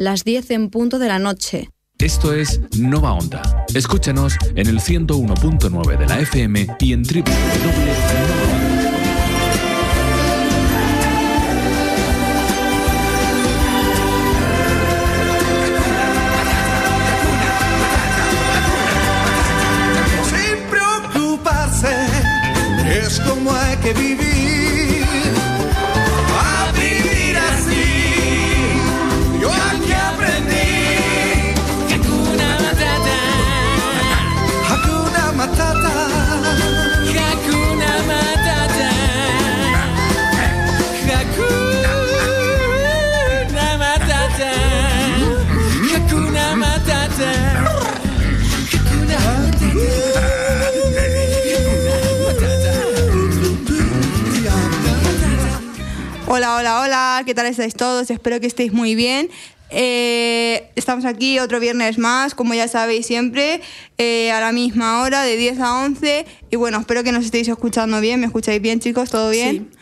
las 10 en punto de la noche. Esto es Nova Onda. Escúchanos en el 101.9 de la FM y en www.novaonda.com. que vivir, Hola, hola, hola, ¿qué tal estáis todos? Espero que estéis muy bien. Eh, estamos aquí otro viernes más, como ya sabéis siempre, eh, a la misma hora, de 10 a 11. Y bueno, espero que nos estéis escuchando bien. ¿Me escucháis bien, chicos? ¿Todo bien?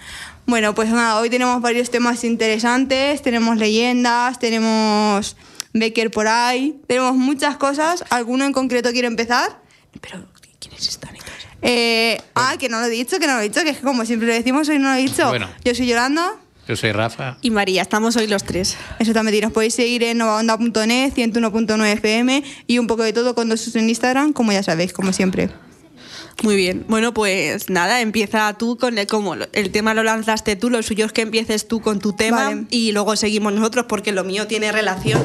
Bueno, pues nada, hoy tenemos varios temas interesantes. Tenemos leyendas, tenemos Becker por ahí, tenemos muchas cosas. ¿Alguno en concreto quiere empezar? Pero, ¿quiénes están? Eh, ah, que no lo he dicho, que no lo he dicho, que es que como siempre lo decimos, hoy no lo he dicho. Bueno. Yo soy Yolanda. Yo soy Rafa. Y María, estamos hoy los tres. Exactamente, y nos podéis seguir en novaonda.net, 101.9 FM y un poco de todo con dos en Instagram, como ya sabéis, como siempre. Muy bien. Bueno, pues nada, empieza tú con el, como el tema lo lanzaste tú, lo suyo es que empieces tú con tu tema Vale. y luego seguimos nosotros porque lo mío tiene relación.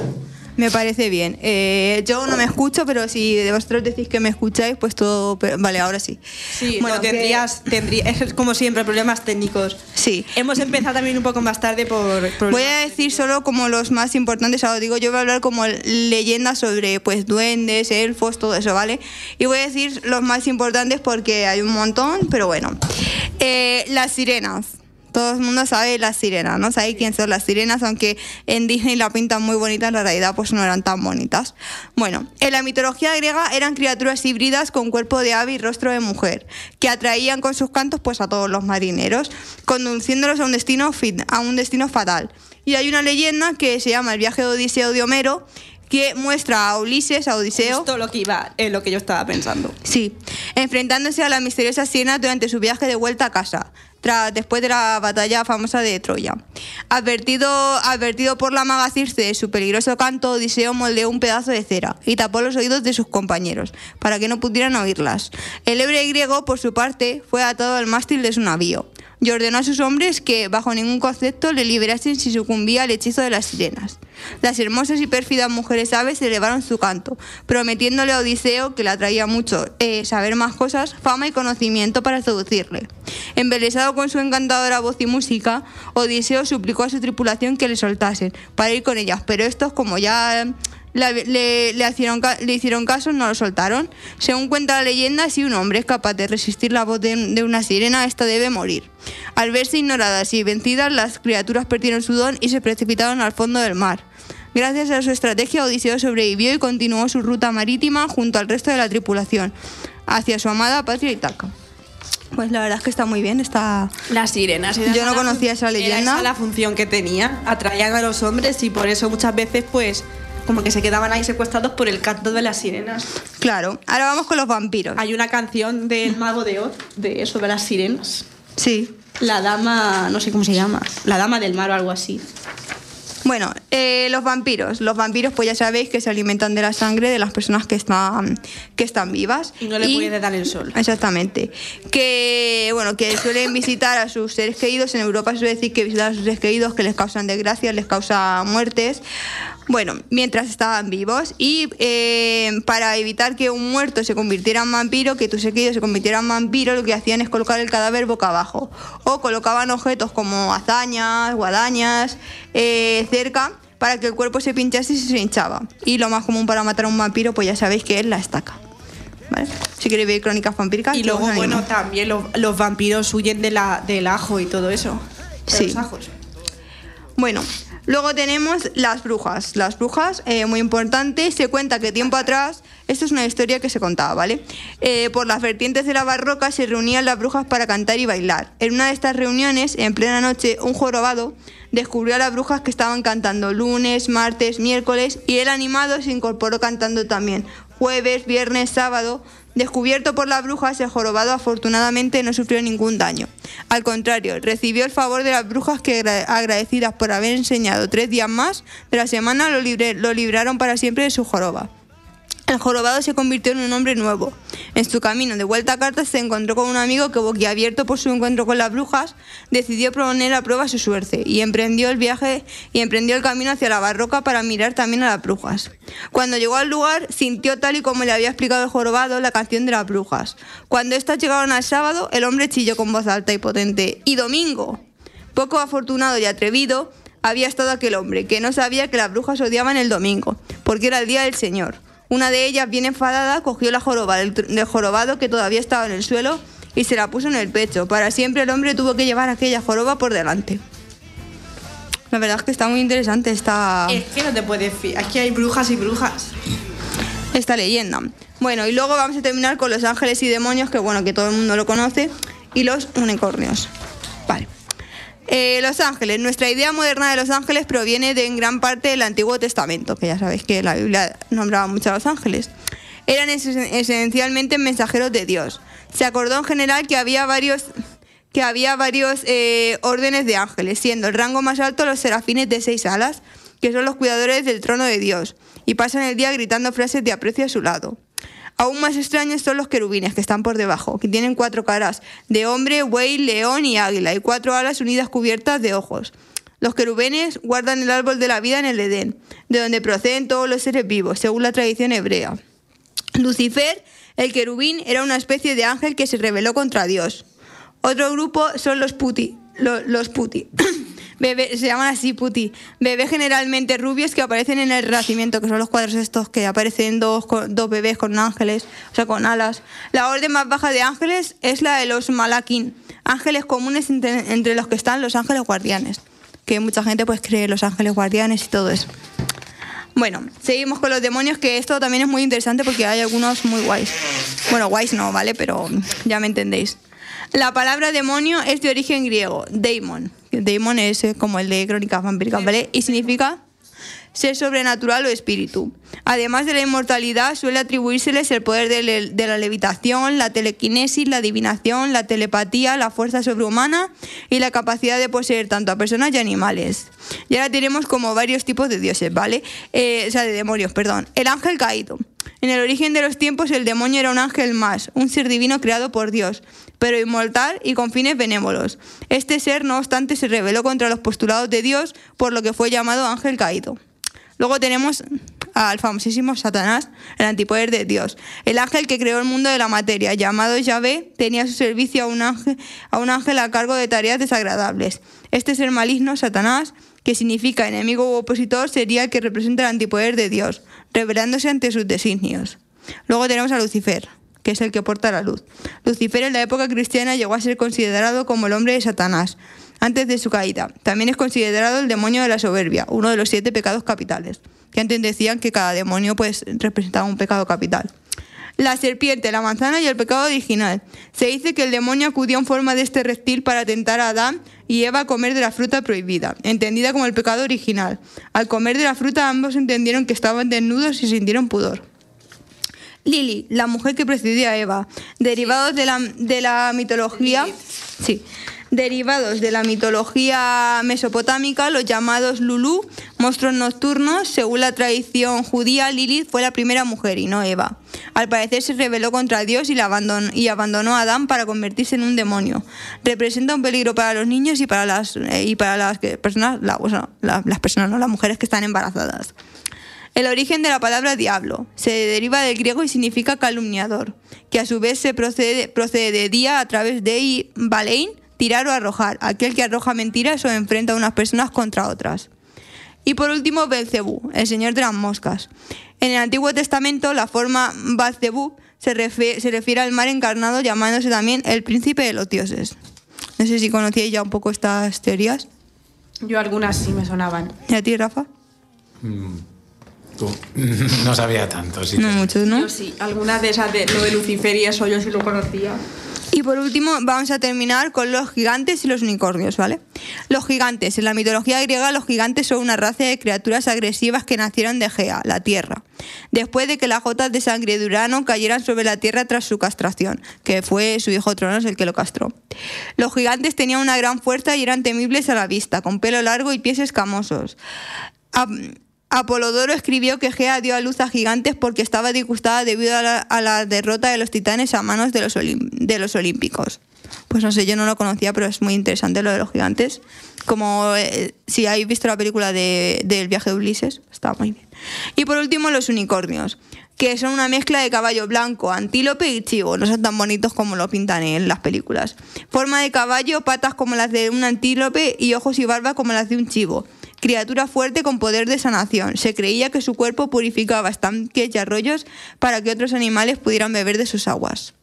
Me parece bien. Eh, yo no me escucho, pero si de vosotros decís que me escucháis, pues todo... Vale, ahora sí. Sí, Bueno, no, que- tendrías, tendría- es como siempre, problemas técnicos. Sí. Hemos empezado también un poco más tarde por problemas Voy a decir solo como los más importantes, ahora digo, yo voy a hablar como leyendas sobre pues duendes, elfos, todo eso, ¿vale? Y voy a decir los más importantes porque hay un montón, pero bueno. Eh, las sirenas. Todo el mundo sabe las sirenas, ¿no? Sabe quién son las sirenas, aunque en Disney la pintan muy bonita, en la realidad pues no eran tan bonitas. Bueno, en la mitología griega eran criaturas híbridas con cuerpo de ave y rostro de mujer, que atraían con sus cantos pues a todos los marineros, conduciéndolos a un destino, a un destino fatal. Y hay una leyenda que se llama El viaje de Odiseo de Homero, que muestra a Ulises, a Odiseo, Justo lo que iba, eh, lo que yo estaba pensando. Sí, enfrentándose a la misteriosa siena durante su viaje de vuelta a casa, tras, después de la batalla famosa de Troya. Advertido, advertido por la maga Circe de su peligroso canto, Odiseo moldeó un pedazo de cera y tapó los oídos de sus compañeros, para que no pudieran oírlas. El héroe griego, por su parte, fue atado al mástil de su navío y ordenó a sus hombres que, bajo ningún concepto, le liberasen si sucumbía al hechizo de las sirenas. Las hermosas y pérfidas mujeres aves elevaron su canto, prometiéndole a Odiseo, que le atraía mucho eh, saber más cosas, fama y conocimiento para seducirle. Embelesado con su encantadora voz y música, Odiseo suplicó a su tripulación que le soltasen para ir con ellas, pero estos, como ya le, le hicieron, le hicieron caso, no lo soltaron. Según cuenta la leyenda, si un hombre es capaz de resistir la voz de, de una sirena, esta debe morir. Al verse ignoradas y vencidas, las criaturas perdieron su don y se precipitaron al fondo del mar. Gracias a su estrategia, Odiseo sobrevivió y continuó su ruta marítima junto al resto de la tripulación, hacia su amada patria Itaca. Pues la verdad es que está muy bien, está... Las sirenas. Yo era no conocía esa Era leyenda. esa la función que tenía. Atraían a los hombres y por eso muchas veces, pues, como que se quedaban ahí secuestrados por el canto de las sirenas. Claro, ahora vamos con los vampiros. Hay una canción del mago de Oz de sobre las sirenas. Sí. La dama, no sé cómo se llama, la dama del mar o algo así. Bueno, eh, los vampiros. Los vampiros, pues ya sabéis que se alimentan de la sangre de las personas que están, que están vivas. Y no le puede dar el sol. Exactamente. Que, bueno, que suelen visitar a sus seres queridos. En Europa suele decir que visitar a sus seres queridos que les causan desgracias, les causa muertes. Bueno, mientras estaban vivos. Y eh, para evitar que un muerto se convirtiera en vampiro, que tu ser querido se convirtiera en vampiro, lo que hacían es colocar el cadáver boca abajo. O colocaban objetos como hazañas, guadañas, eh, cerca para que el cuerpo se pinchase y se hinchaba. Y lo más común para matar a un vampiro, pues ya sabéis que es la estaca. ¿Vale? Si queréis ver crónicas vampíricas, Y yo luego, bueno, también los, los vampiros huyen de la, del ajo y todo eso. De Sí. los ajos. Bueno, Luego tenemos las brujas. Las brujas, eh, muy importante, se cuenta que tiempo atrás, esto es una historia que se contaba, ¿vale? Eh, por las vertientes de la barroca se reunían las brujas para cantar y bailar. En una de estas reuniones, en plena noche, un jorobado descubrió a las brujas que estaban cantando lunes, martes, miércoles y el animado se incorporó cantando también jueves, viernes, sábado. Descubierto por las brujas, el jorobado afortunadamente no sufrió ningún daño. Al contrario, recibió el favor de las brujas que agra- agradecidas por haber enseñado tres días más de la semana lo, lo libraron para siempre de su joroba. El jorobado se convirtió en un hombre nuevo. En su camino de vuelta a Cartas se encontró con un amigo que, boquiabierto por su encuentro con las brujas, decidió poner a prueba su suerte y emprendió el viaje y emprendió el camino hacia la barroca para mirar también a las brujas. Cuando llegó al lugar, sintió tal y como le había explicado el jorobado la canción de las brujas. Cuando éstas llegaron al sábado, el hombre chilló con voz alta y potente: ¡Y domingo! Poco afortunado y atrevido había estado aquel hombre, que no sabía que las brujas odiaban el domingo, porque era el día del Señor. Una de ellas, bien enfadada, cogió la joroba del, jorobado que todavía estaba en el suelo y se la puso en el pecho. Para siempre el hombre tuvo que llevar aquella joroba por delante. La verdad es que está muy interesante esta, Es que no te puedes fiar. Aquí hay brujas y brujas. esta leyenda. Bueno, y luego vamos a terminar con los ángeles y demonios, que bueno, que todo el mundo lo conoce, y los unicornios. Vale. Eh, los ángeles. Nuestra idea moderna de los ángeles proviene de en gran parte del Antiguo Testamento, que ya sabéis que la Biblia nombraba mucho a los ángeles. Eran esen- esencialmente mensajeros de Dios. Se acordó en general que había varios que había varios eh, órdenes de ángeles, siendo el rango más alto los serafines de seis alas, que son los cuidadores del trono de Dios, y pasan el día gritando frases de aprecio a su lado. Aún más extraños son los querubines, que están por debajo, que tienen cuatro caras, de hombre, buey, león y águila, y cuatro alas unidas cubiertas de ojos. Los querubines guardan el árbol de la vida en el Edén, de donde proceden todos los seres vivos, según la tradición hebrea. Lucifer, el querubín, era una especie de ángel que se rebeló contra Dios. Otro grupo son los puti. lo- Los, puti. Bebé- se llaman así puti. Bebés generalmente rubios que aparecen en el Renacimiento, que son los cuadros estos que aparecen dos, bebés con ángeles, o sea, con alas. La orden más baja de ángeles es la de los malaquín, ángeles comunes entre, entre los que están los ángeles guardianes, que mucha gente pues cree los ángeles guardianes y todo eso. Bueno, seguimos con los demonios, que esto también es muy interesante porque hay algunos muy guays. Bueno, guays no, ¿vale? Pero ya me entendéis. La palabra demonio es de origen griego, daemon. Daemon es eh, como el de crónicas vampíricas, ¿vale? Y significa ser sobrenatural o espíritu. Además de la inmortalidad, suele atribuírseles el poder de, la levitación, la telequinesis, la adivinación, la telepatía, la fuerza sobrehumana y la capacidad de poseer tanto a personas y animales. Y ahora tenemos como varios tipos de dioses, ¿vale? Eh, o sea, de demonios, perdón. El ángel caído. En el origen de los tiempos, el demonio era un ángel más, un ser divino creado por Dios, pero inmortal y con fines benévolos. Este ser, no obstante, se rebeló contra los postulados de Dios, por lo que fue llamado ángel caído. Luego tenemos al famosísimo Satanás, el antipoder de Dios. El ángel que creó el mundo de la materia, llamado Yahvé, tenía a su servicio a un ángel a, un ángel a cargo de tareas desagradables. Este ser maligno, Satanás, que significa enemigo u opositor, sería el que representa el antipoder de Dios, rebelándose ante sus designios. Luego tenemos a Lucifer, que es el que porta la luz. Lucifer en la época cristiana llegó a ser considerado como el hombre de Satanás, antes de su caída. También es considerado el demonio de la soberbia, uno de los siete pecados capitales, que antes decían que cada demonio pues representaba un pecado capital. La serpiente, la manzana y el pecado original. Se dice que el demonio acudió en forma de este reptil para tentar a Adán y Eva a comer de la fruta prohibida, entendida como el pecado original. Al comer de la fruta ambos entendieron que estaban desnudos y sintieron pudor. Lili, la mujer que precedió a Eva, derivados de la, de la mitología, sí, derivados de la mitología mesopotámica, los llamados Lulú, monstruos nocturnos, según la tradición judía, Lilith fue la primera mujer y no Eva. Al parecer se rebeló contra Dios y, la abandonó, y a Adán para convertirse en un demonio. Representa un peligro para los niños y para las, eh, y para las personas, las personas, no, las mujeres que están embarazadas. El origen de la palabra diablo se deriva del griego y significa calumniador, que a su vez se procede, procede de día a través de i- balein, tirar o arrojar, aquel que arroja mentiras o enfrenta a unas personas contra otras. Y por último, Belcebú, el señor de las moscas. En el Antiguo Testamento, la forma Belcebú se refiere, se refiere al mar encarnado llamándose también el príncipe de los dioses. No sé si conocíais ya un poco estas teorías. Yo algunas sí me sonaban. ¿Y a ti, Rafa? Tú, no sabía tanto, sí. No mucho, ¿no? Yo sí, algunas de esas de lo de Lucifer y eso yo sí lo conocía. Y por último, vamos a terminar con los gigantes y los unicornios, ¿vale? Los gigantes. En la mitología griega, los gigantes son una raza de criaturas agresivas que nacieron de Gea, la tierra, después de que las gotas de sangre de Urano cayeran sobre la tierra tras su castración, que fue su hijo Tronos el que lo castró. Los gigantes tenían una gran fuerza y eran temibles a la vista, con pelo largo y pies escamosos. Apolodoro escribió que Gea dio a luz a gigantes porque estaba disgustada debido a la, derrota de los titanes a manos de los, de los olímpicos. Pues no sé, yo no lo conocía, pero es muy interesante lo de los gigantes. Como eh, si habéis visto la película de- del viaje de Ulises, está muy bien. Y por último, los unicornios, que son una mezcla de caballo blanco, antílope y chivo. No son tan bonitos como lo pintan en las películas. Forma de caballo, patas como las de un antílope y ojos y barba como las de un chivo. Criatura fuerte con poder de sanación. Se creía que su cuerpo purificaba estanques y arroyos para que otros animales pudieran beber de sus aguas.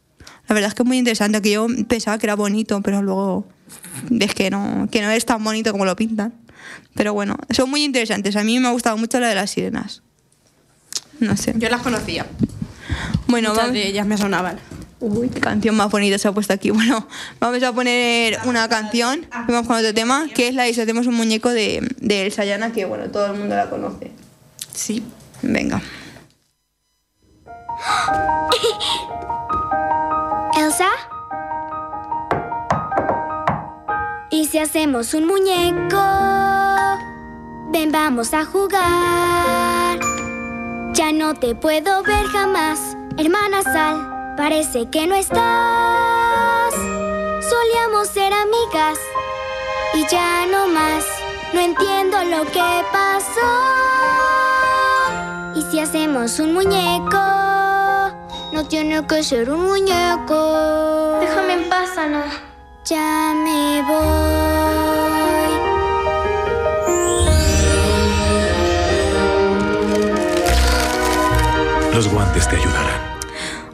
La verdad es que es muy interesante, que yo pensaba que era bonito, pero luego ves que no, que no es tan bonito como lo pintan. Pero bueno, son muy interesantes. A mí me ha gustado mucho la de las sirenas. No sé. Yo las conocía. Bueno, Muchas vamos... de ellas me sonaban. Uy, qué canción más bonita se ha puesto aquí. Bueno, vamos a poner una canción, vamos con otro tema, que es la de Si hacemos un muñeco de, de Elsa Llana, que bueno, todo el mundo la conoce. Sí. Venga. Elsa. ¿Y si hacemos un muñeco? Ven, vamos a jugar. Ya no te puedo ver jamás, hermana Sal. Parece que no estás. Solíamos ser amigas y ya no más. No entiendo lo que pasó. ¿Y si hacemos un muñeco? No tiene que ser un muñeco. Déjame en paz, Ana. Ya me voy. Los guantes te ayudarán.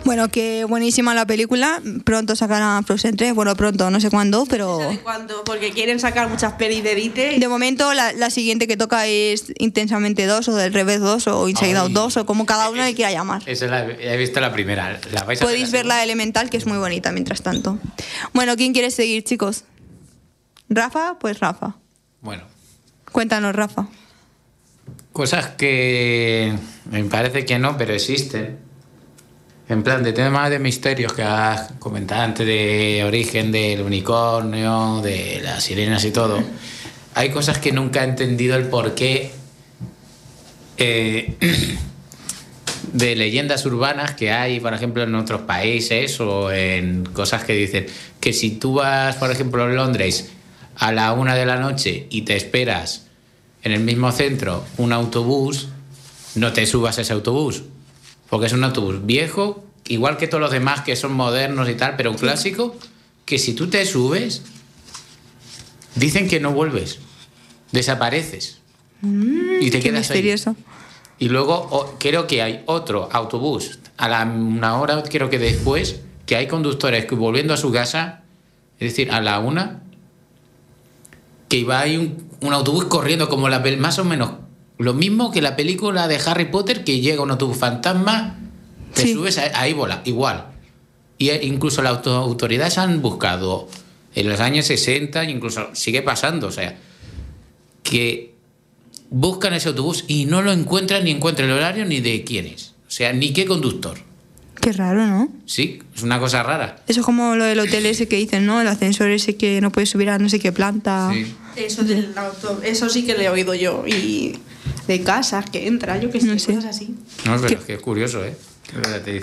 Bueno, que buenísima la película. Pronto sacarán Frozen 3. Bueno, pronto, no sé cuándo, pero... ¿De cuándo? Porque quieren sacar muchas pelis de Dite. De momento, la, la siguiente que toca es Intensamente 2 o Del Revés 2 o Inside Ay. Out 2 o como cada uno le quiera llamar. Esa la, he visto la primera. ¿La vais a Podéis ver la segunda? de Elemental, que es muy bonita mientras tanto. Bueno, ¿quién quiere seguir, chicos? ¿Rafa? Pues Rafa. Bueno, Cuéntanos, Rafa. cosas que me parece que no, pero existen. En plan, de temas de misterios que has comentado antes, de origen del unicornio, de las sirenas y todo. Hay cosas que nunca he entendido el porqué eh, de leyendas urbanas que hay, por ejemplo, en otros países o en cosas que dicen que si tú vas, por ejemplo, a Londres a la una de la noche y te esperas en el mismo centro un autobús, no te subas a ese autobús, porque es un autobús viejo, igual que todos los demás que son modernos y tal, pero un clásico, que si tú te subes, dicen que no vuelves, desapareces y te Qué quedas ahí. misterioso. Y luego o- creo que hay otro autobús a la una hora, creo que después, que hay conductores que volviendo a su casa, es decir, a la una, que iba ahí un, un autobús corriendo como la más o menos lo mismo que la película de Harry Potter, que llega un autobús fantasma, te Sí. subes a- ahí vola, igual. Y eh, incluso las auto- autoridades han buscado en los años 60, incluso sigue pasando, o sea, que buscan ese autobús y no lo encuentran ni encuentran el horario ni de quién es. O sea, ni qué conductor. Qué raro, ¿no? Sí, es una cosa rara. Eso es como lo del hotel ese que dicen, ¿no? El ascensor ese que no puedes subir a no sé qué planta. Sí. Eso, del auto- eso sí que le he oído yo. Y de casas que entra, yo que sé, No sé. cosas así. No, pero ¿Qué? es que es curioso, ¿eh?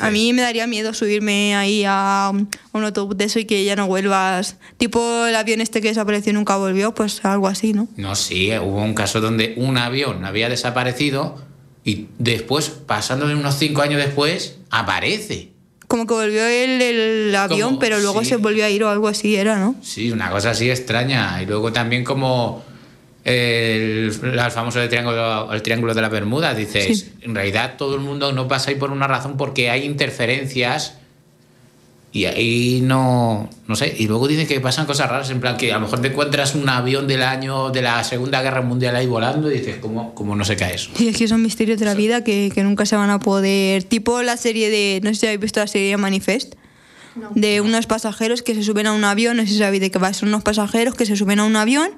A mí me daría miedo subirme ahí a un a un autobús de eso y que ya no vuelvas. Tipo el avión este que desapareció y nunca volvió, pues algo así, ¿no? No, sí, hubo un caso donde un avión había desaparecido y después, pasándole unos cinco años después, aparece. Como que volvió el, el avión, Como- pero luego sí. se volvió a ir o algo así, era, ¿no? Sí, una cosa así extraña. Y luego también como el, el famoso triángulo, el triángulo de la Bermuda, dices, Sí. en realidad todo el mundo no pasa ahí por una razón porque hay interferencias Y ahí no, no sé, y luego dicen que pasan cosas raras, en plan que a lo mejor te encuentras un avión del año de la Segunda Guerra Mundial ahí volando y dices, ¿cómo, cómo no se cae eso? Sí, es que son misterios de la vida que, que nunca se van a poder. Tipo la serie de. No sé si habéis visto la serie de Manifest. De unos pasajeros que se suben a un avión. No sé si sabéis de qué va. Son unos pasajeros que se suben a un avión.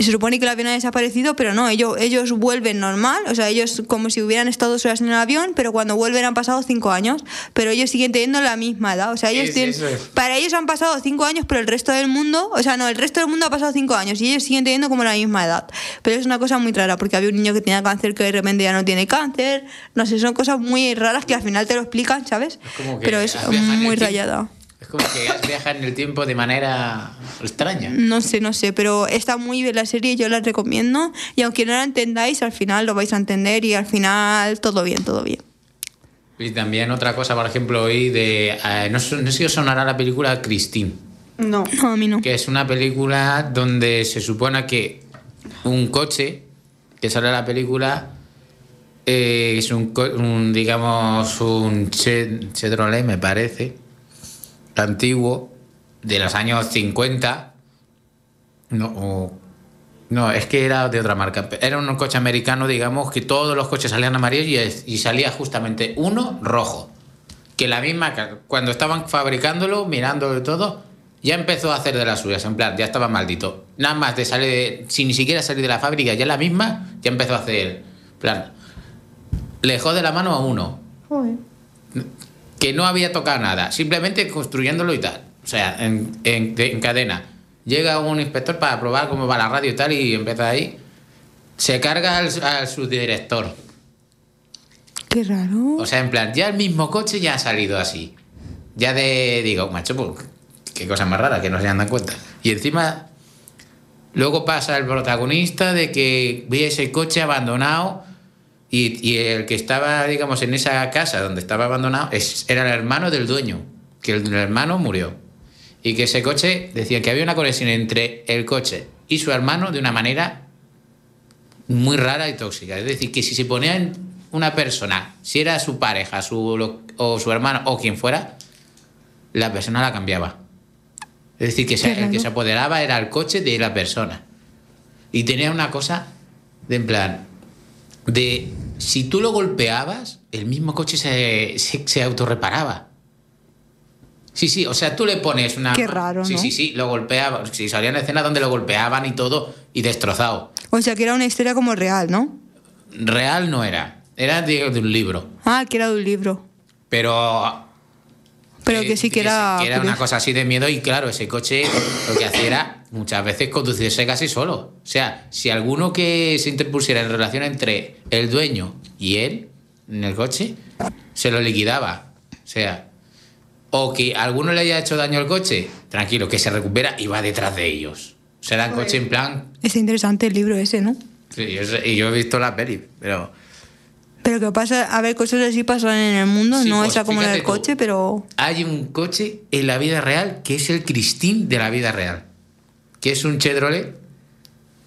Y se supone que el avión ha desaparecido, pero no, ellos, ellos vuelven normal, o sea, ellos como si hubieran estado dos horas en el avión, pero cuando vuelven han pasado cinco años, pero ellos siguen teniendo la misma edad, o sea, ellos Sí, tienen, para ellos han pasado cinco años, pero el resto del mundo, o sea, no, el resto del mundo ha pasado cinco años y ellos siguen teniendo como la misma edad. Pero es una cosa muy rara, porque había un niño que tenía cáncer que de repente ya no tiene cáncer, no sé, son cosas muy raras que al final te lo explican, ¿sabes? como que Pero es muy rayada. Es como que viajas en el tiempo de manera extraña. No sé, no sé, pero está muy bien la serie, yo la recomiendo. Y aunque no la entendáis, al final lo vais a entender y al final todo bien, todo bien. Y también otra cosa, por ejemplo, hoy de... eh, no, sé- no sé si os sonará la película Christine. No. No, a mí no. que es una película donde se supone que un coche que sale en la película eh, es un, co- un, digamos un Che- Chevrolet me parece antiguo de los años 50 no no es que era de otra marca. Era un coche americano digamos que todos los coches salían amarillos y, y salía justamente uno rojo. Que la misma, cuando estaban fabricándolo, mirándolo y todo, ya empezó a hacer de las suyas, en plan, ya estaba maldito. Nada más de salir, de- sin ni siquiera salir de la fábrica, ya la misma, ya empezó a hacer, plan, le dejó de la mano a uno, que no había tocado nada, simplemente construyéndolo y tal. O sea, en, en- de- en cadena. Llega un inspector para probar cómo va la radio y tal, y empieza ahí. Se carga al, al subdirector. Qué raro. O sea, en plan, ya el mismo coche ya ha salido así. Ya de, digo, macho, pues, qué cosa más rara que no se dan cuenta. Y encima, luego pasa el protagonista de que ve ese coche abandonado y, y el que estaba, digamos, en esa casa donde estaba abandonado es, era el hermano del dueño, que el, hermano murió. Y que ese coche, decía que había una conexión entre el coche y su hermano de una manera muy rara y tóxica. Es decir, que si se ponía en una persona, si era su pareja su, lo- o su hermano o quien fuera, la persona la cambiaba. Es decir, que se- el que se apoderaba era el coche de la persona. Y tenía una cosa de en plan, de si tú lo golpeabas, el mismo coche se, se, se autorreparaba. Sí, sí, o sea, tú le pones una... Qué raro, Sí, ¿no? sí, sí, lo golpeaba. Sí, salían escenas donde lo golpeaban y todo, y destrozado. O sea, que era una historia como real, ¿no? Real no era, era de, de un libro. Ah, que era de un libro. Pero. Pero eh, que sí que era. que era una cosa así de miedo, y claro, ese coche lo que hacía era muchas veces conducirse casi solo. O sea, si alguno que se interpusiera en relación entre el dueño y él en el coche, se lo liquidaba. O sea, o que alguno le haya hecho daño al coche, tranquilo, que se recupera y va detrás de ellos. O sea, el coche en plan. Es interesante el libro ese, ¿no? Sí, y yo he visto la peli, pero. Pero que pasa, a ver, cosas así pasan en el mundo, Sí, no pues, esa como la del tú. coche, pero. hay un coche en la vida real que es el Christine de la vida real. Que es un Chevrolet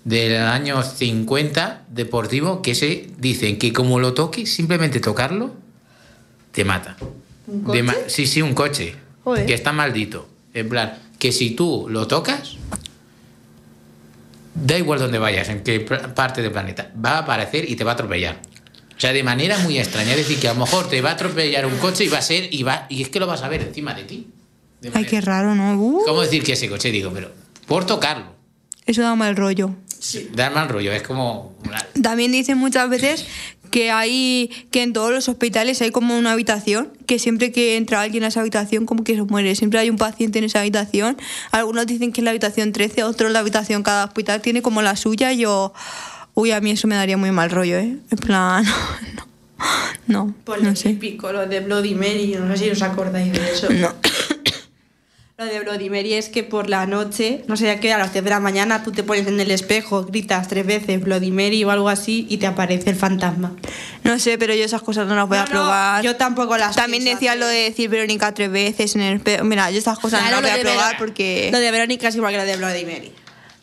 del año 50 deportivo que se dicen que como lo toques, simplemente tocarlo, te mata. De ma- sí, sí, un coche. Joder. Que está maldito. En plan, que si tú lo tocas, da igual donde vayas, en qué parte del planeta, va a aparecer y te va a atropellar. O sea, de manera muy extraña. Es decir, que a lo mejor te va a atropellar un coche y va a ser, y va, y es que lo vas a ver encima de ti. De Ay, manera- qué raro, ¿no? Uh, ¿Cómo decir que ese coche? Digo, pero por tocarlo. eso da mal rollo. Da mal rollo, es como. una- También dicen muchas veces que hay que en todos los hospitales hay como una habitación que siempre que entra alguien a esa habitación como que se muere siempre hay un paciente en esa habitación algunos dicen que es la habitación 13 otros la habitación cada hospital tiene como la suya y yo uy a mí eso me daría muy mal rollo eh en plan no no, Pues no lo sé típico, lo de Bloody Mary, no sé si os acordáis de eso. no Lo de Bloody es que por la noche, no sé a qué, a las 10 de la mañana tú te pones en el espejo, gritas tres veces Bloody Mary o algo así y te aparece el fantasma. no sé pero yo esas cosas no las voy a No, no, probar yo tampoco las también pienso decía lo de decir Verónica tres veces en el espejo mira yo esas cosas Claro, no las voy a probar porque Lo de Verónica es igual que lo de Bloody Mary.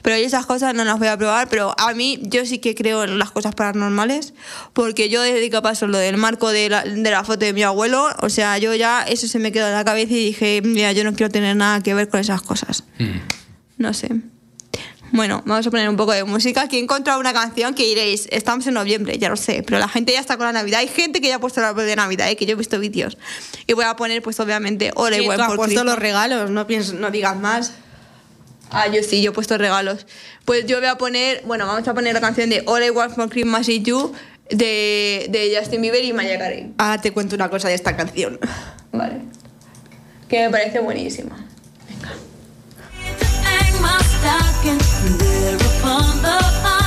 Pero yo esas cosas no las voy a probar, pero a mí yo sí que creo en las cosas paranormales, porque yo desde que pasó lo del marco de la, de la foto de mi abuelo, o sea, yo ya eso se me quedó en la cabeza y dije, mira, yo no quiero tener nada que ver con esas cosas. Mm. No sé. Bueno, vamos a poner un poco de música. Aquí he encontrado una canción que diréis, estamos en noviembre, ya lo sé, pero la gente ya está con la Navidad. Hay gente que ya ha puesto el árbol de Navidad, ¿eh? que yo he visto vídeos. Y voy a poner, pues obviamente, I Sí, for puesto Christmas. los regalos, no, pienses, no digas más. Ah, yo sí, yo he puesto regalos. Pues yo voy a poner, bueno, vamos a poner la canción de All I Want for Christmas is You de, de Justin Bieber y Mariah Carey. Ahora te cuento una cosa de esta canción. Vale. Que me parece buenísima. hang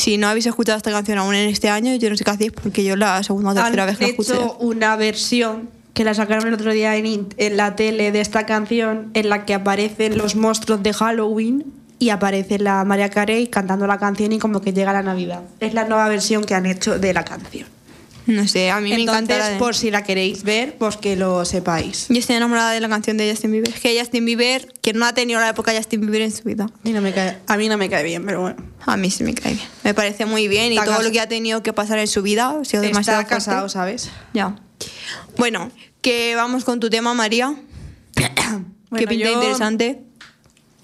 si no habéis escuchado esta canción aún en este año, yo no sé qué hacéis porque yo la segunda o tercera vez que la escuché. hecho una versión que la sacaron el otro día en, en la tele de esta canción en la que aparecen los monstruos de Halloween y aparece la María Carey cantando la canción y como que llega la Navidad. Es la nueva versión que han hecho de la canción. No sé, a mí me encanta Entonces, de- por si la queréis ver, pues que lo sepáis. Yo estoy enamorada de la canción de Justin Bieber. Que Justin Bieber, que no ha tenido la época de Justin Bieber en su vida. A mí no me cae, a mí no me cae bien, pero bueno. A mí sí me cae bien. Me parece muy bien y Está todo cas- lo que ha tenido que pasar en su vida ha sido demasiado Está casado, fuerte. ¿sabes? Ya. Bueno, que vamos con tu tema, María. Bueno, que pinta yo- interesante.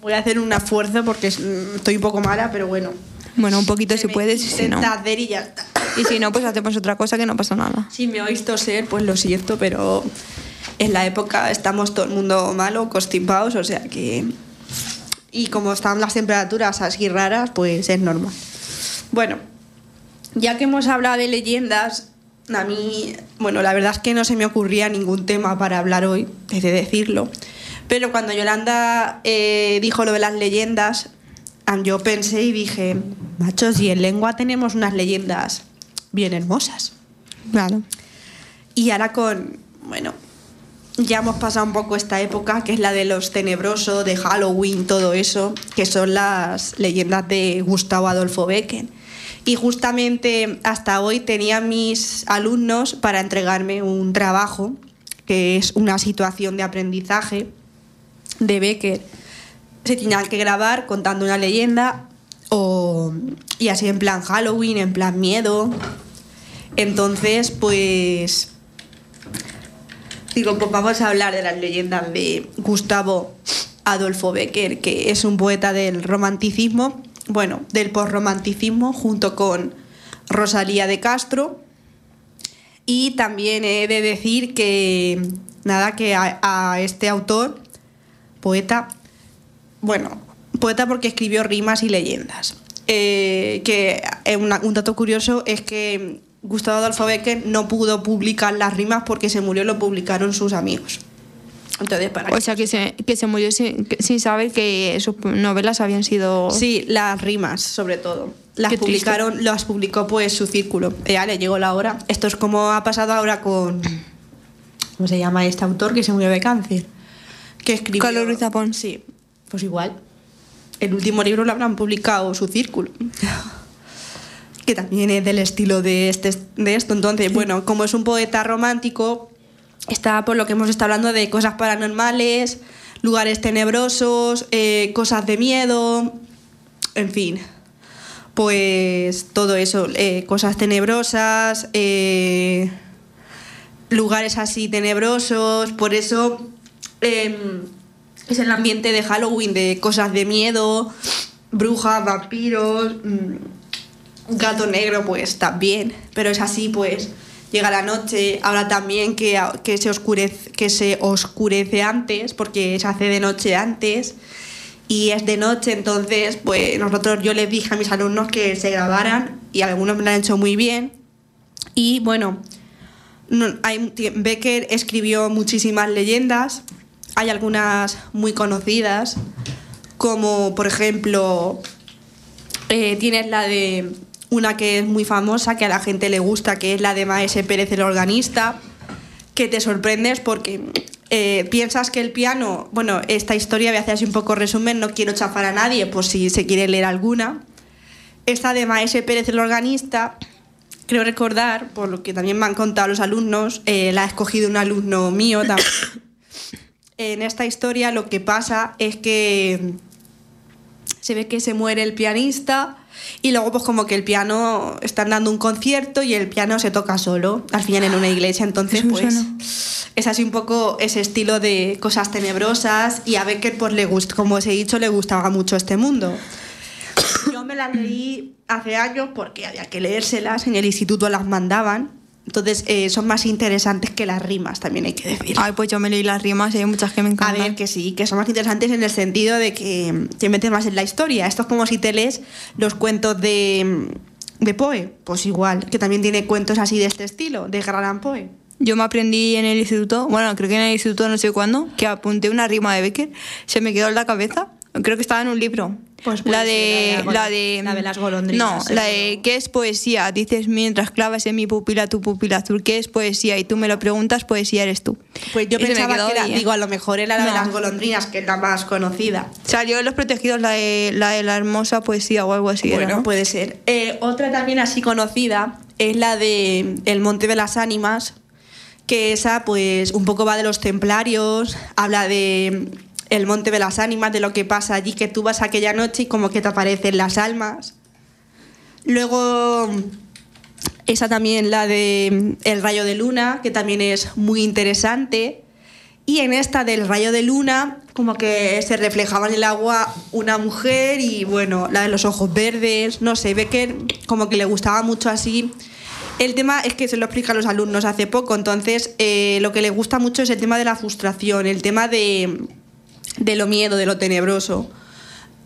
Voy a hacer un esfuerzo porque es- estoy un poco mala, pero bueno. Bueno, un poquito si puedes y si no. y ya está. Y si no, pues hacemos otra cosa que no pasa nada. Si me oís toser, pues lo siento, pero en la época estamos todo el mundo malo, constipados, o sea que... Y como están las temperaturas así raras, pues es normal. Bueno, ya que hemos hablado de leyendas, a mí, bueno, la verdad es que no se me ocurría ningún tema para hablar hoy, he de decirlo. Pero cuando Yolanda eh, dijo lo de las leyendas, yo pensé y dije, machos, y en lengua tenemos unas leyendas bien hermosas. Claro. Y ahora con, bueno, ya hemos pasado un poco esta época, que es la de los tenebrosos, de Halloween, todo eso, que son las leyendas de Gustavo Adolfo Becken. Y justamente hasta hoy tenía mis alumnos para entregarme un trabajo, que es una situación de aprendizaje de Becker. Se tenían que grabar contando una leyenda o, y así en plan Halloween, en plan miedo. Entonces, pues digo, pues vamos a hablar de las leyendas de Gustavo Adolfo Becker, que es un poeta del romanticismo, bueno, del posromanticismo, junto con Rosalía de Castro. Y también he de decir que, nada, que a este autor, poeta, bueno, poeta porque escribió rimas y leyendas. Eh, que eh, una- un dato curioso es que Gustavo Adolfo Becker no pudo publicar las rimas porque se murió y lo publicaron sus amigos. Entonces, para O sea, que se, que se murió sin, saber que sus novelas habían sido... Sí, las rimas, sobre todo. Las Qué triste. publicaron, las publicó pues su círculo. Ya le llegó la hora. Esto es como ha pasado ahora con. ¿Cómo se llama este autor que se murió de cáncer? Que escribió. Carlos Ruiz Zafón. Sí, pues igual. El último libro lo habrán publicado su círculo. que también es del estilo de, este, de esto. Entonces, bueno, como es un poeta romántico, está por lo que hemos estado hablando de cosas paranormales, lugares tenebrosos, eh, cosas de miedo, en fin. Pues todo eso, eh, cosas tenebrosas, eh, lugares así tenebrosos, por eso em, es el ambiente de Halloween, de cosas de miedo, brujas, vampiros, mm, gato negro, pues también, pero es así, pues llega la noche, ahora también que, que, se oscurece, que se oscurece antes, porque se hace de noche antes, y es de noche, entonces, pues nosotros, yo les dije a mis alumnos que se grabaran, y algunos me lo han hecho muy bien, y bueno, Becker escribió muchísimas leyendas, hay algunas muy conocidas, como por ejemplo, eh, tienes la de una que es muy famosa, que a la gente le gusta, que es la de Maese Pérez el organista, que te sorprendes porque eh, piensas que el piano, bueno, esta historia voy a hacer así un poco resumen, no quiero chafar a nadie por si se quiere leer alguna. Esta de Maese Pérez el organista, creo recordar, por lo que también me han contado los alumnos, eh, la ha escogido un alumno mío también. En esta historia lo que pasa es que se ve que se muere el pianista y luego pues como que el piano están dando un concierto y el piano se toca solo al final en una iglesia. Entonces Eso pues suena. es así un poco ese estilo de cosas tenebrosas y a Becker pues le gusta como os he dicho le gustaba mucho este mundo. Yo me las leí hace años porque había que leérselas en el instituto las mandaban entonces eh, son más interesantes que las rimas también hay que decir Ay, pues yo me leí las rimas y hay muchas que me a encantan. ver, que sí, que son más interesantes en el sentido de que te metes más en la historia. Esto es como si te lees los cuentos de, de Poe. Pues igual, que también tiene cuentos así de este estilo, de Allan Poe. Yo me aprendí en el instituto, bueno, creo que en el instituto no sé cuándo, que apunté una rima de Becker, se me quedó en la cabeza. Creo que estaba en un libro. Pues la de, la de la de, la de las golondrinas, No, la de ¿qué es poesía? Dices mientras clavas en mi pupila tu pupila azul, ¿qué es poesía? Y tú me lo preguntas, poesía eres tú. Pues yo Y pensaba que era, ahí, ¿eh? digo, a lo mejor era la de las golondrinas, que es la más conocida. Salió en los protegidos la de la, de la hermosa poesía o algo así. era, bueno, ¿no? puede ser. Eh, otra también así conocida es la de El Monte de las Ánimas, que esa pues un poco va de los templarios, habla de el Monte de las Ánimas, de lo que pasa allí, que tú vas aquella noche y como que te aparecen las almas. Luego, esa también la de El Rayo de Luna, que también es muy interesante. Y en esta del rayo de luna, como que se reflejaba en el agua una mujer y bueno, la de los ojos verdes, no sé, Becker como que le gustaba mucho así. El tema es que se lo explica a los alumnos hace poco, entonces eh, lo que le gusta mucho es el tema de la frustración, el tema de, de lo miedo, de lo tenebroso.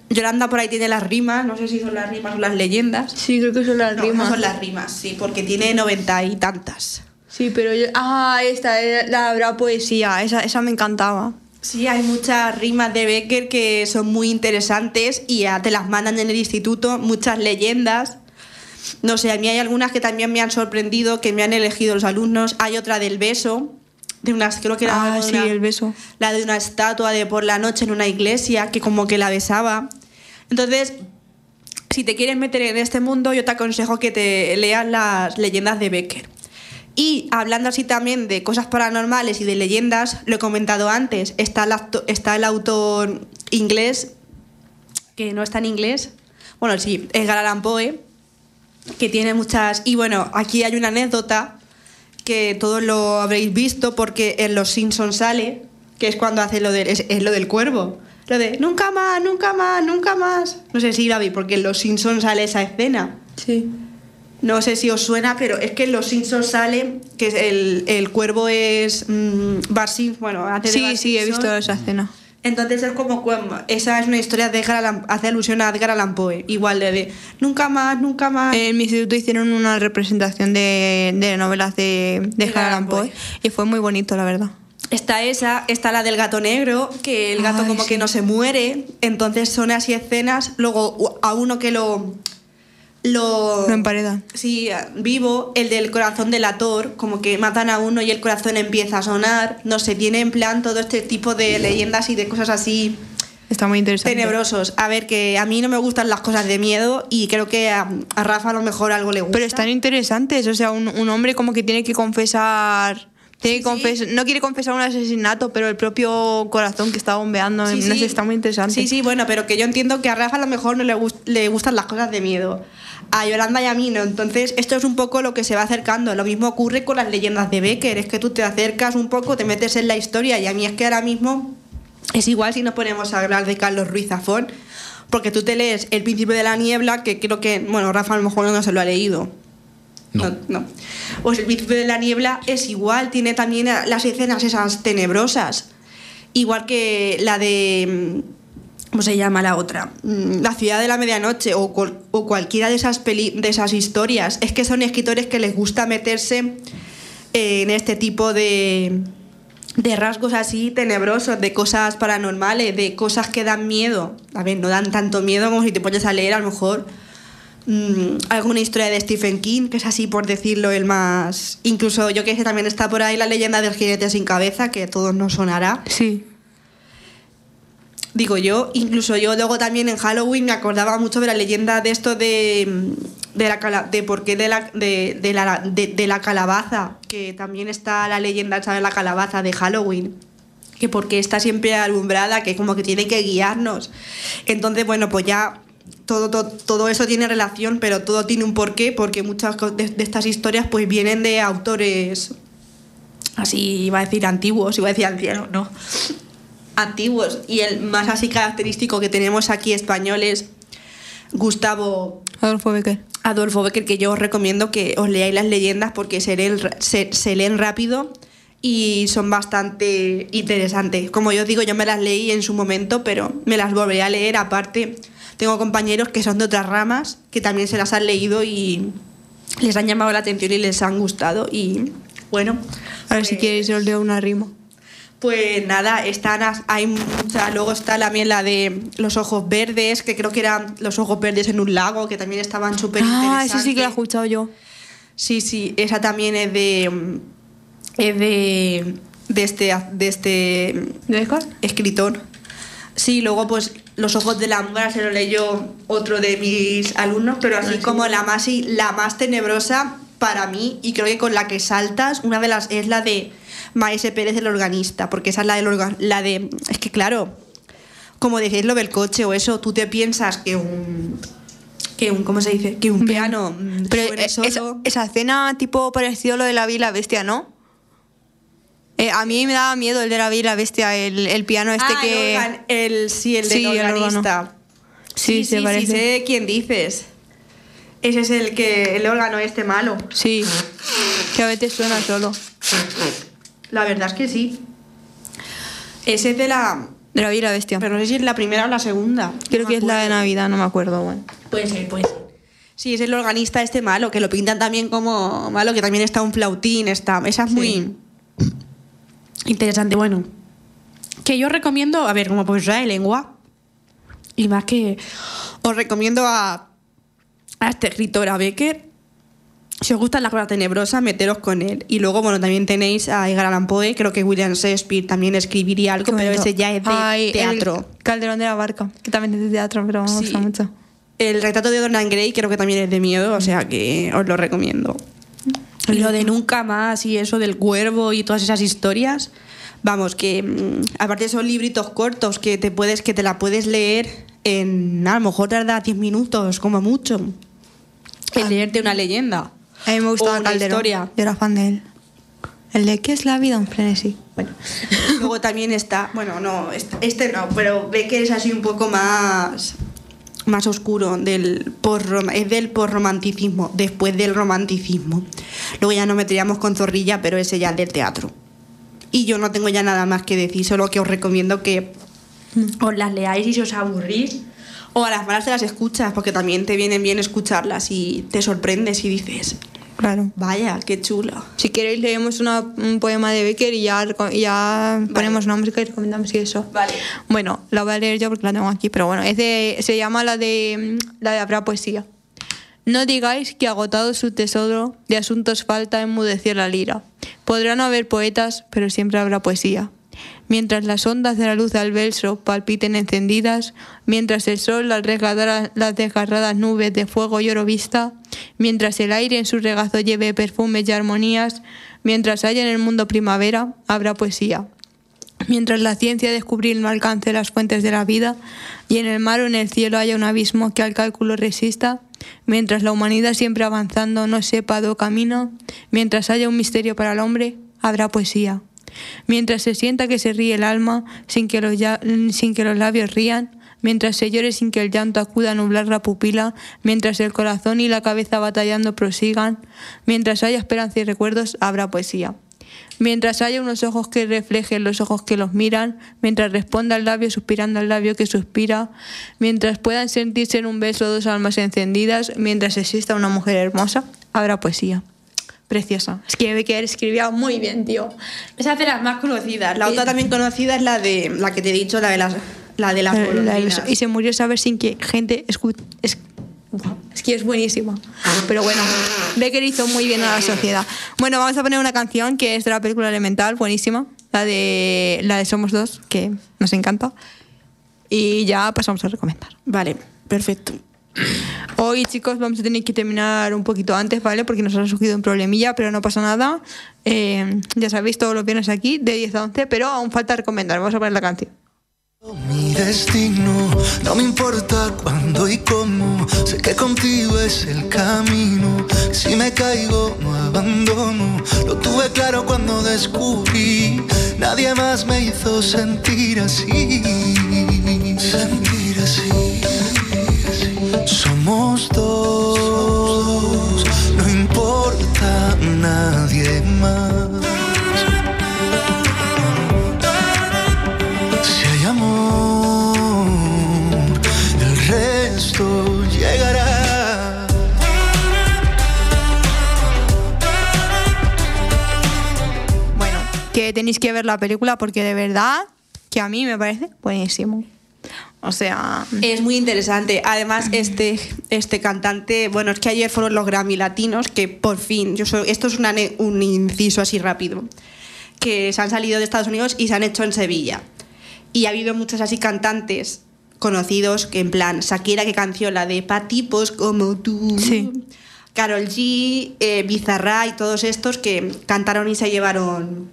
Yolanda por ahí tiene las rimas, no sé si son las rimas o las leyendas. Sí, creo que son las No, no rimas. son las rimas, sí, porque tiene noventa y tantas. Sí, pero yo... Ah, esta era la habrá poesía, esa, esa me encantaba. Sí, hay muchas rimas de Becker que son muy interesantes y ya te las mandan en el instituto, muchas leyendas. No sé, a mí hay algunas que también me han sorprendido, que me han elegido los alumnos. Hay otra del beso, de unas, creo que era Ah, sí, una- el beso. la de una estatua de por la noche en una iglesia, que como que la besaba. Entonces, si te quieres meter en este mundo, yo te aconsejo que te leas las leyendas de Becker. Y hablando así también de cosas paranormales y de leyendas, lo he comentado antes, está el, acto- está el autor inglés, que no está en inglés, bueno, sí, Edgar Allan Poe, que tiene muchas... Y bueno, aquí hay una anécdota que todos lo habréis visto porque en Los Simpsons sale, que es cuando hace lo del, es, es lo del cuervo. Lo de nunca más, nunca más, nunca más. No sé si la vi, porque en Los Simpsons sale esa escena. Sí. No sé si os suena, pero es que en Los Simpsons sale que el, el cuervo es mm, Simpson, bueno, hace de Sí, Bart sí, he Simpson. visto esa escena. Entonces es como esa es una historia de Edgar Allan- hace alusión a Edgar Allan Poe, igual de, de nunca más, nunca más. En mi instituto hicieron una representación de, de novelas de, de Edgar Edgar Allan Poe Poe. y fue muy bonito, la verdad. Está esa, está la del gato negro, que el gato Ay, como sí. que no se muere, entonces son así escenas, luego a uno que lo... Lo, Lo emparedan. Sí, vivo, el del corazón delator, como que matan a uno y el corazón empieza a sonar, no sé, tiene en plan todo este tipo de leyendas y de cosas así Está muy interesante. tenebrosos. A ver, que a mí no me gustan las cosas de miedo y creo que a, a Rafa a lo mejor algo le gusta. Pero están interesantes, o sea, un, un hombre como que tiene que confesar Tiene que confes- No quiere confesar un asesinato, pero el propio corazón que está bombeando, Sí, no sí. sé, está muy interesante. Sí, sí, bueno, pero que yo entiendo que a Rafa a lo mejor no le, gust- le gustan las cosas de miedo. A Yolanda y a mí no. Entonces, esto es un poco lo que se va acercando. Lo mismo ocurre con las leyendas de Becker. Es que tú te acercas un poco, te metes en la historia y a mí es que ahora mismo es igual si nos ponemos a hablar de Carlos Ruiz Zafón. Porque tú te lees El Príncipe de la Niebla, que creo que, bueno, Rafa a lo mejor no se lo ha leído. No. No, no. Pues el príncipe de la niebla es igual, tiene también las escenas esas tenebrosas. Igual que la de. ¿Cómo se llama la otra? Mm, La ciudad de la medianoche o, o cualquiera de esas, peli- de esas historias. Es que son escritores que les gusta meterse en este tipo de, de rasgos así tenebrosos, de cosas paranormales, de cosas que dan miedo. A ver, no dan tanto miedo como si te pones a leer a lo mejor mm, alguna historia de Stephen King, que es así por decirlo el más... Incluso yo que sé, también está por ahí la leyenda del jinete sin cabeza, que a todos nos sonará. Sí. Digo yo, incluso yo luego también en Halloween me acordaba mucho de la leyenda de esto de, de la cala- de por qué de la, de, de la, de, la calabaza, que también está la leyenda de la calabaza de Halloween, que porque está siempre alumbrada, que como que tiene que guiarnos. Entonces, bueno, pues ya todo, todo, todo eso tiene relación, pero todo tiene un porqué, porque muchas de, de estas historias pues vienen de autores así, iba a decir antiguos, iba a decir ancianos, no antiguos y el más así característico que tenemos aquí español es Gustavo Adolfo Becker. Adolfo Becker, que yo os recomiendo que os leáis las leyendas porque se leen, se, se leen rápido y son bastante interesantes. Como yo digo, yo me las leí en su momento, pero me las volveré a leer. Aparte, tengo compañeros que son de otras ramas que también se las han leído y les han llamado la atención y les han gustado. Y bueno, A ver si pues- queréis os leo una rima. Pues nada, están, hay mucha, luego está también la de los ojos verdes, que creo que eran los ojos verdes en un lago, que también estaban súper Ah, eso sí que lo he escuchado yo. Sí, sí, esa también es de es de de este de este ¿De escritor. Sí, luego pues Los ojos de la mugre se lo leyó otro de mis alumnos, pero así como la más la más tenebrosa para mí y creo que con la que saltas, una de las es la de Maese Pérez el organista, porque esa es la del orga- la de es que claro, como decís lo del coche o eso, tú te piensas que un que un ¿cómo se dice? Que un piano Pero eh, solo. esa, esa escena tipo parecido a lo de la Bella y la Bestia, ¿no? Eh, a mí me daba miedo el de la Bella y la Bestia, el, el piano este Ah, que... el, organ- el- sí, el del Sí, el organista. Sí, se sí, parece. Sí, sé quién dices. Ese es el que el órgano este malo. Sí, que a veces suena solo. La verdad es que sí. Ese es de la. De la la Bestia. Pero no sé si es la primera o la segunda. Creo No que es la de. Navidad, no me acuerdo. Bueno. Puede ser, puede ser. Sí, es el organista este malo, que lo pintan también como malo, que también está un flautín, está. Esa es muy interesante. Bueno, que yo recomiendo, a ver, como profesora de lengua, y más que os recomiendo a, a este escritor, a Becker. Si os gustan las cosas tenebrosas, meteros con él. Y luego, bueno, también tenéis a Edgar Allan Poe, creo que William Shakespeare también escribiría algo, pero ese ya es de Ay, teatro. Calderón de la Barca, que también es de teatro, pero me Sí. gusta mucho. El retrato de Dorian Gray creo que también es de miedo, o sea que os lo recomiendo. Y lo de nunca más y eso del cuervo y todas esas historias, vamos, que mm, aparte son libritos cortos que te puedes que te la puedes leer en a lo mejor tarda 10 minutos como mucho. En leerte una leyenda. A mí me gustaba una Calderón. historia. Yo era fan de él. El de ¿Qué es la vida? Un frenesí. Bueno. Luego también está, bueno, no, este, este no, pero ve que es así un poco más más oscuro del posrom- es del posromanticismo, después del romanticismo. Luego ya nos meteríamos con Zorrilla, pero ese ya es del teatro. Y yo no tengo ya nada más que decir, solo que os recomiendo que os las leáis y si os aburrís. O a las malas te las escuchas, porque también te vienen bien escucharlas y te sorprendes y dices, Claro. vaya, qué chulo. Si queréis leemos una- un poema de Becker y ya, y ya ponemos nombres que recomendamos y eso. Vale. Bueno, la voy a leer yo porque la tengo aquí, pero bueno, es de- se llama la de la de Habrá Poesía. No digáis que agotado su tesoro de asuntos falta enmudecer la lira. Podrá no haber poetas, pero siempre habrá poesía. mientras las ondas de la luz del verso palpiten encendidas, mientras el sol las, las desgarradas nubes de fuego y oro vista, mientras el aire en su regazo lleve perfumes y armonías, mientras haya en el mundo primavera, habrá poesía. Mientras la ciencia descubrir no alcance las fuentes de la vida y en el mar o en el cielo haya un abismo que al cálculo resista, mientras la humanidad siempre avanzando no sepa do camino, mientras haya un misterio para el hombre, habrá poesía. Mientras se sienta que se ríe el alma sin que los, sin que los labios rían, mientras se llore sin que el llanto acuda a nublar la pupila, mientras el corazón y la cabeza batallando prosigan, mientras haya esperanza y recuerdos, habrá poesía. Mientras haya unos ojos que reflejen los ojos que los miran, mientras responda el labio suspirando al labio que suspira, mientras puedan sentirse en un beso dos almas encendidas, mientras exista una mujer hermosa, habrá poesía. Preciosa. Es que que escribía muy bien, tío. Esa es de las más conocidas. La otra también conocida es la de la que te he dicho, la de las, la de las La- la- golondrinas. y se murió saber sin que gente escuche. Es, es que es buenísima. Pero bueno, Becker hizo muy bien a la sociedad. Bueno, vamos a poner una canción que es de la película Elemental, buenísima. La de, la de Somos Dos, que nos encanta. Y ya pasamos a recomendar. Vale, perfecto. Hoy, chicos, vamos a tener que terminar un poquito antes, ¿vale? Porque nos ha surgido un problemilla, pero no pasa nada. Eh, ya sabéis, todos los viernes aquí, de 10 a 11, pero aún falta recomendar. Vamos a poner la canción. Mi destino, no me importa cuándo y cómo, sé que contigo es el camino. Si me caigo, no abandono. Lo tuve claro cuando descubrí, nadie más me hizo sentir así. Sentir así. Somos dos, no importa nadie más. Tenéis que ver la película porque de verdad que a mí me parece buenísimo. O sea, Es muy interesante. Además, este, este cantante, bueno, es que ayer fueron los Grammy Latinos, que por fin, yo soy- esto es una un inciso así rápido, que se han salido de Estados Unidos y se han hecho en Sevilla. Y ha habido muchos así cantantes conocidos que en plan, Shakira que canción la de pa tipos como tú. Sí. Carol G, eh, Bizarra y todos estos que cantaron y se llevaron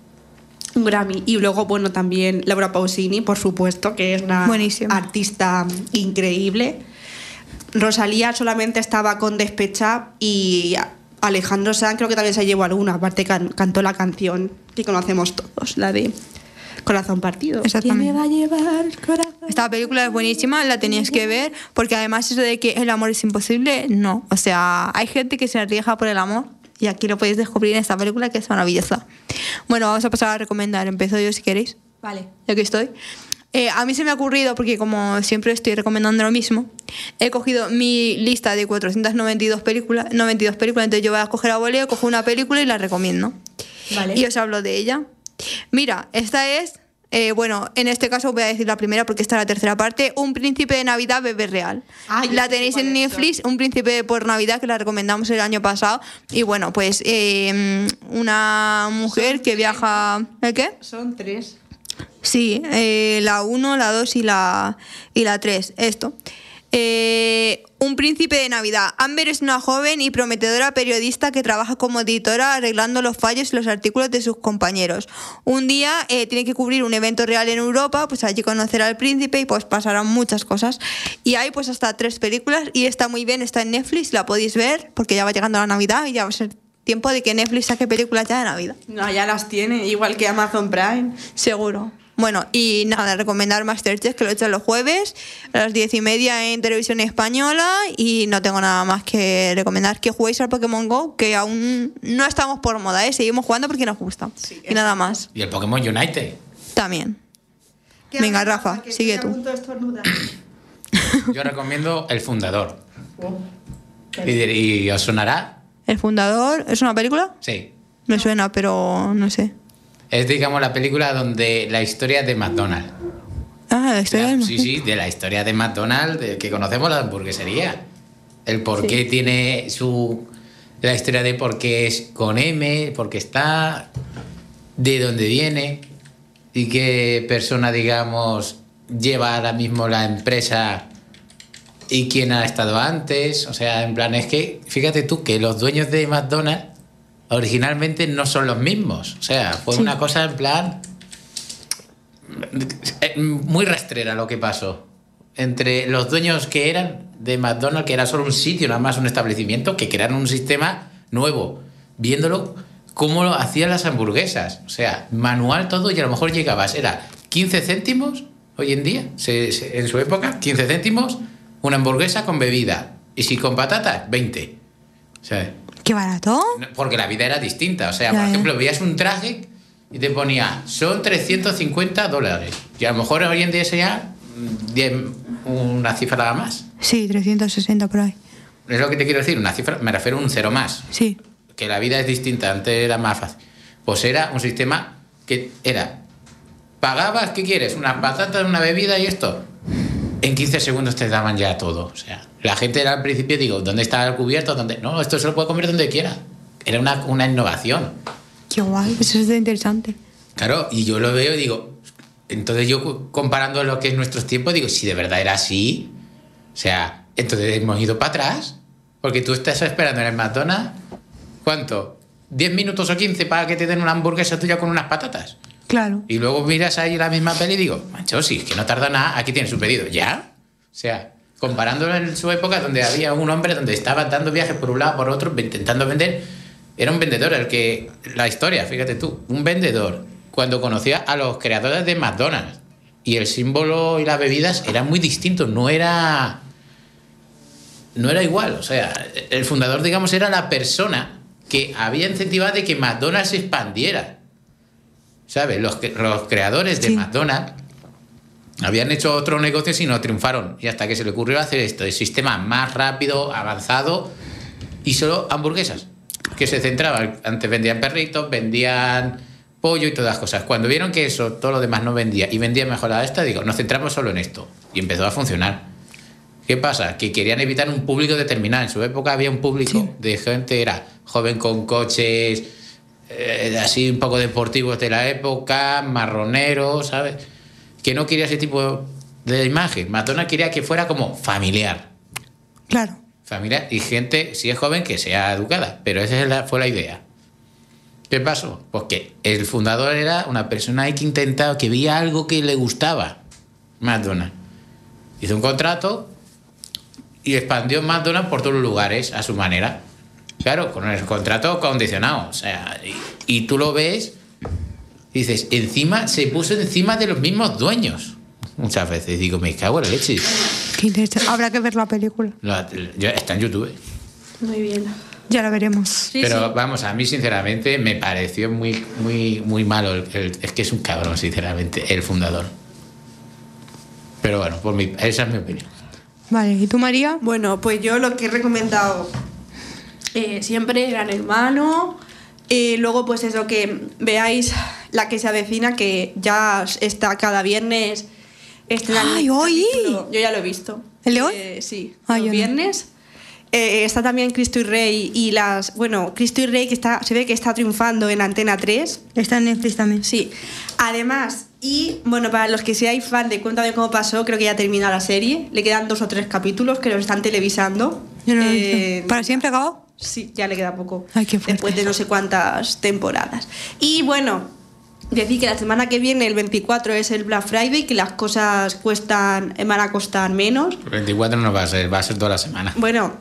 un Grammy. Y luego, bueno, también Laura Pausini, por supuesto, que es una Buenísimo. artista increíble. Rosalía solamente estaba con Despecha y Alejandro Sanz creo que también se llevó alguna, aparte can- cantó la canción que conocemos todos, la de Corazón Partido. Exactamente. ¿Quién me va a llevar el corazón? esta película es buenísima, la teníais que ver, porque además eso de que el amor es imposible, no. O sea, hay gente que se arriesga por el amor y aquí lo podéis descubrir en esta película que es maravillosa. Bueno, vamos a pasar a recomendar. Empiezo yo si queréis. Vale. ya que estoy. Eh, a mí se me ha ocurrido, porque como siempre estoy recomendando lo mismo, he cogido mi lista de 492 películas, 92 películas, entonces yo voy a coger a voleo, cojo una película y la recomiendo. Vale. Y os hablo de ella. Mira, esta es, eh, bueno, en este caso voy a decir la primera porque esta es la tercera parte, Un príncipe de Navidad, bebé real. Ah, la tenéis en Netflix, Un príncipe por Navidad, que la recomendamos el año pasado. Y bueno, pues eh, una mujer que viaja... ¿El qué? Son tres. Sí, eh, la 1, la 2 y la, y la 3. Esto. Eh, un príncipe de Navidad. Amber es una joven y prometedora periodista que trabaja como editora arreglando los fallos y los artículos de sus compañeros. Un día eh, tiene que cubrir un evento real en Europa, pues allí conocerá al príncipe y pues pasarán muchas cosas. Y hay pues hasta tres películas y está muy bien, está en Netflix, la podéis ver porque ya va llegando la Navidad y ya va a ser tiempo de que Netflix saque películas ya de Navidad. No, ya las tiene, igual que Amazon Prime. Seguro. Bueno, y nada, recomendar Masterchef que lo he hecho los jueves a las diez y media en televisión española y no tengo nada más que recomendar que juguéis al Pokémon Go, que aún no estamos por moda, ¿eh? seguimos jugando porque nos gusta. y nada más, Y el Pokémon Unite. también. Venga, Rafa, sigue tú. Yo recomiendo El Fundador. Y, y os sonará, El fundador, ¿es una película? sí. Me suena, pero no sé. Es, digamos, la película donde la historia de McDonald's. Ah, la historia del Sí, sí, de la historia de McDonald's, de que conocemos la hamburguesería. El por Sí. qué tiene su. La historia de por qué es con M, por qué está, de dónde viene. y qué persona, digamos, lleva ahora mismo la empresa y quién ha estado antes. O sea, en plan, es que fíjate tú que los dueños de McDonald's originalmente no son los mismos. O sea, fue Sí. una cosa en plan eh, muy rastrera lo que pasó. Entre los dueños que eran de McDonald's, que era solo un sitio, nada más un establecimiento, que crearon un sistema nuevo, viéndolo cómo lo hacían las hamburguesas. O sea, manual todo y a lo mejor llegabas, era 15 céntimos hoy en día, se- se- en su época, 15 céntimos, una hamburguesa con bebida. Y si con patatas, 20. O sea, Qué barato. Porque la vida era distinta. O sea, Ya, por ya. ejemplo, veías un traje y te ponía, son 350 dólares. Y a lo mejor hoy en día sería mm, 10, una cifra más. Sí, 360 por ahí. Es lo que te quiero decir, una cifra, me refiero a un cero más. Sí. Que la vida es distinta, antes era más fácil. Pues era un sistema que era, pagabas, ¿qué quieres? Unas patatas, una bebida y esto. En 15 segundos te daban ya todo. O sea, la gente era al principio, digo, ¿dónde está el cubierto? ¿Dónde? No, esto se lo puede comer donde quiera. Era una, una innovación. Qué guay, eso es interesante. Claro, y yo lo veo y digo, entonces yo comparando lo que es nuestros tiempos, digo, si de verdad era así, o sea, entonces hemos ido para atrás, porque tú estás esperando en el McDonald's, ¿cuánto? ¿10 minutos o 15 para que te den una hamburguesa tuya con unas patatas? Claro. Y luego miras ahí la misma peli y digo, macho, si es que no tarda nada, aquí tienes su pedido, ¿ya? O sea, comparándolo en su época donde había un hombre donde estaba dando viajes por un lado, por otro, intentando vender, era un vendedor el que, la historia, fíjate tú, un vendedor, cuando conocía a los creadores de McDonald's y el símbolo y las bebidas eran muy distintos, no era... No era igual, o sea, el fundador, digamos, era la persona que había incentivado de que McDonald's se expandiera. ¿Sabes? Los, los creadores de McDonald's habían hecho otro negocio y no triunfaron. Y hasta que se le ocurrió hacer esto, el sistema más rápido, avanzado y solo hamburguesas. Que se centraban, antes vendían perritos, vendían pollo y todas las cosas. Cuando vieron que eso, todo lo demás no vendía y vendía mejor a esta, digo, nos centramos solo en esto. Y empezó a funcionar. ¿Qué pasa? Que querían evitar un público determinado. En su época había un público de gente, era joven con coches, eh, así un poco deportivos de la época, marroneros, ¿sabes? Que no quería ese tipo de imagen. McDonald's quería que fuera como familiar. Claro. Familiar y gente, si es joven, que sea educada. Pero esa fue la idea. ¿Qué pasó? Pues que el fundador era una persona que intentaba, que veía algo que le gustaba. McDonald's. Hizo un contrato y expandió McDonald's por todos los lugares a su manera. Claro, con el contrato condicionado. O sea, y, y tú lo ves, dices, encima se puso encima de los mismos dueños. Muchas veces digo, me cago en la leche. Qué interesante. Habrá que ver la película. La- está en YouTube. Muy bien. Ya la veremos. Pero vamos, a mí sinceramente me pareció muy, muy, muy malo. el- el- es que es un cabrón, sinceramente, el fundador. Pero bueno, por mi, esa es mi opinión. Vale, ¿y tú, María? Bueno, pues yo lo que he recomendado eh, siempre, Gran Hermano. eh, luego, pues eso, que veáis la que se avecina, que ya está cada viernes. ¡Ay, hoy! capítulo. Yo ya lo he visto. ¿El de hoy? Eh, sí, Ah, los no. viernes. Eh, está también Cristo y Rey y las. Bueno, Cristo y Rey que está, se ve que está triunfando en Antena 3. Está en Netflix también. Sí. Además, y bueno, para los que seáis fan de Cuéntame cómo pasó, creo que ya termina la serie. Le quedan dos o tres capítulos que los están televisando. Yo no lo he visto. ¿Para siempre acabó? Sí, ya le queda poco. Ay, qué Después de no sé cuántas temporadas. Y bueno, decir que la semana que viene, el 24, es el Black Friday, que las cosas cuestan, van a costar menos. El 24 no va a ser, va a ser toda la semana. Bueno,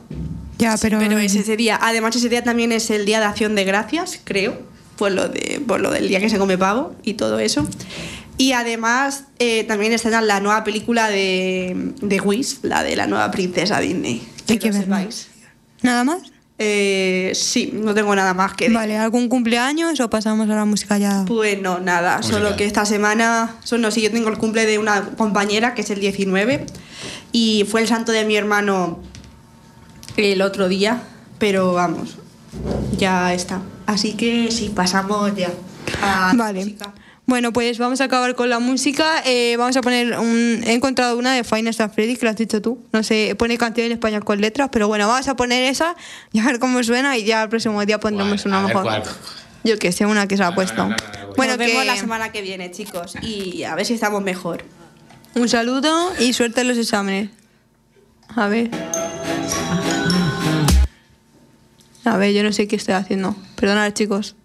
Ya, pero. pero es ese día. Además, ese día también es el Día de Acción de Gracias, creo, por lo, de, por lo del día que se come pavo y todo eso. Y además, eh, también está la nueva película de, de Wish, la de la nueva princesa Disney. Que Hay que lo sepáis. ¿Nada más? Eh, sí, no tengo nada más que decir. Vale, ¿algún cumpleaños o pasamos a la música ya? Pues no, nada, Música. solo que esta semana, solo sí, yo tengo el cumple de una compañera que es el 19 y fue el santo de mi hermano el otro día, pero vamos, ya está. Así que sí, pasamos ya a la Vale. música. Bueno, pues vamos a acabar con la música. Eh, vamos a poner un. He encontrado una de Final Fantasy Freddy, que lo has dicho tú. No sé, pone canción en español con letras, pero bueno, vamos a poner esa y a ver cómo suena y ya el próximo día pondremos una mejor. ¿cuál? Yo que sé, una que se ha puesto. no, no, no, no, Bueno, Nos vemos que- la semana que viene, chicos. Y a ver si estamos mejor. Un saludo y suerte en los exámenes. A ver. A ver, yo no sé qué estoy haciendo. Perdonad, chicos.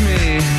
me.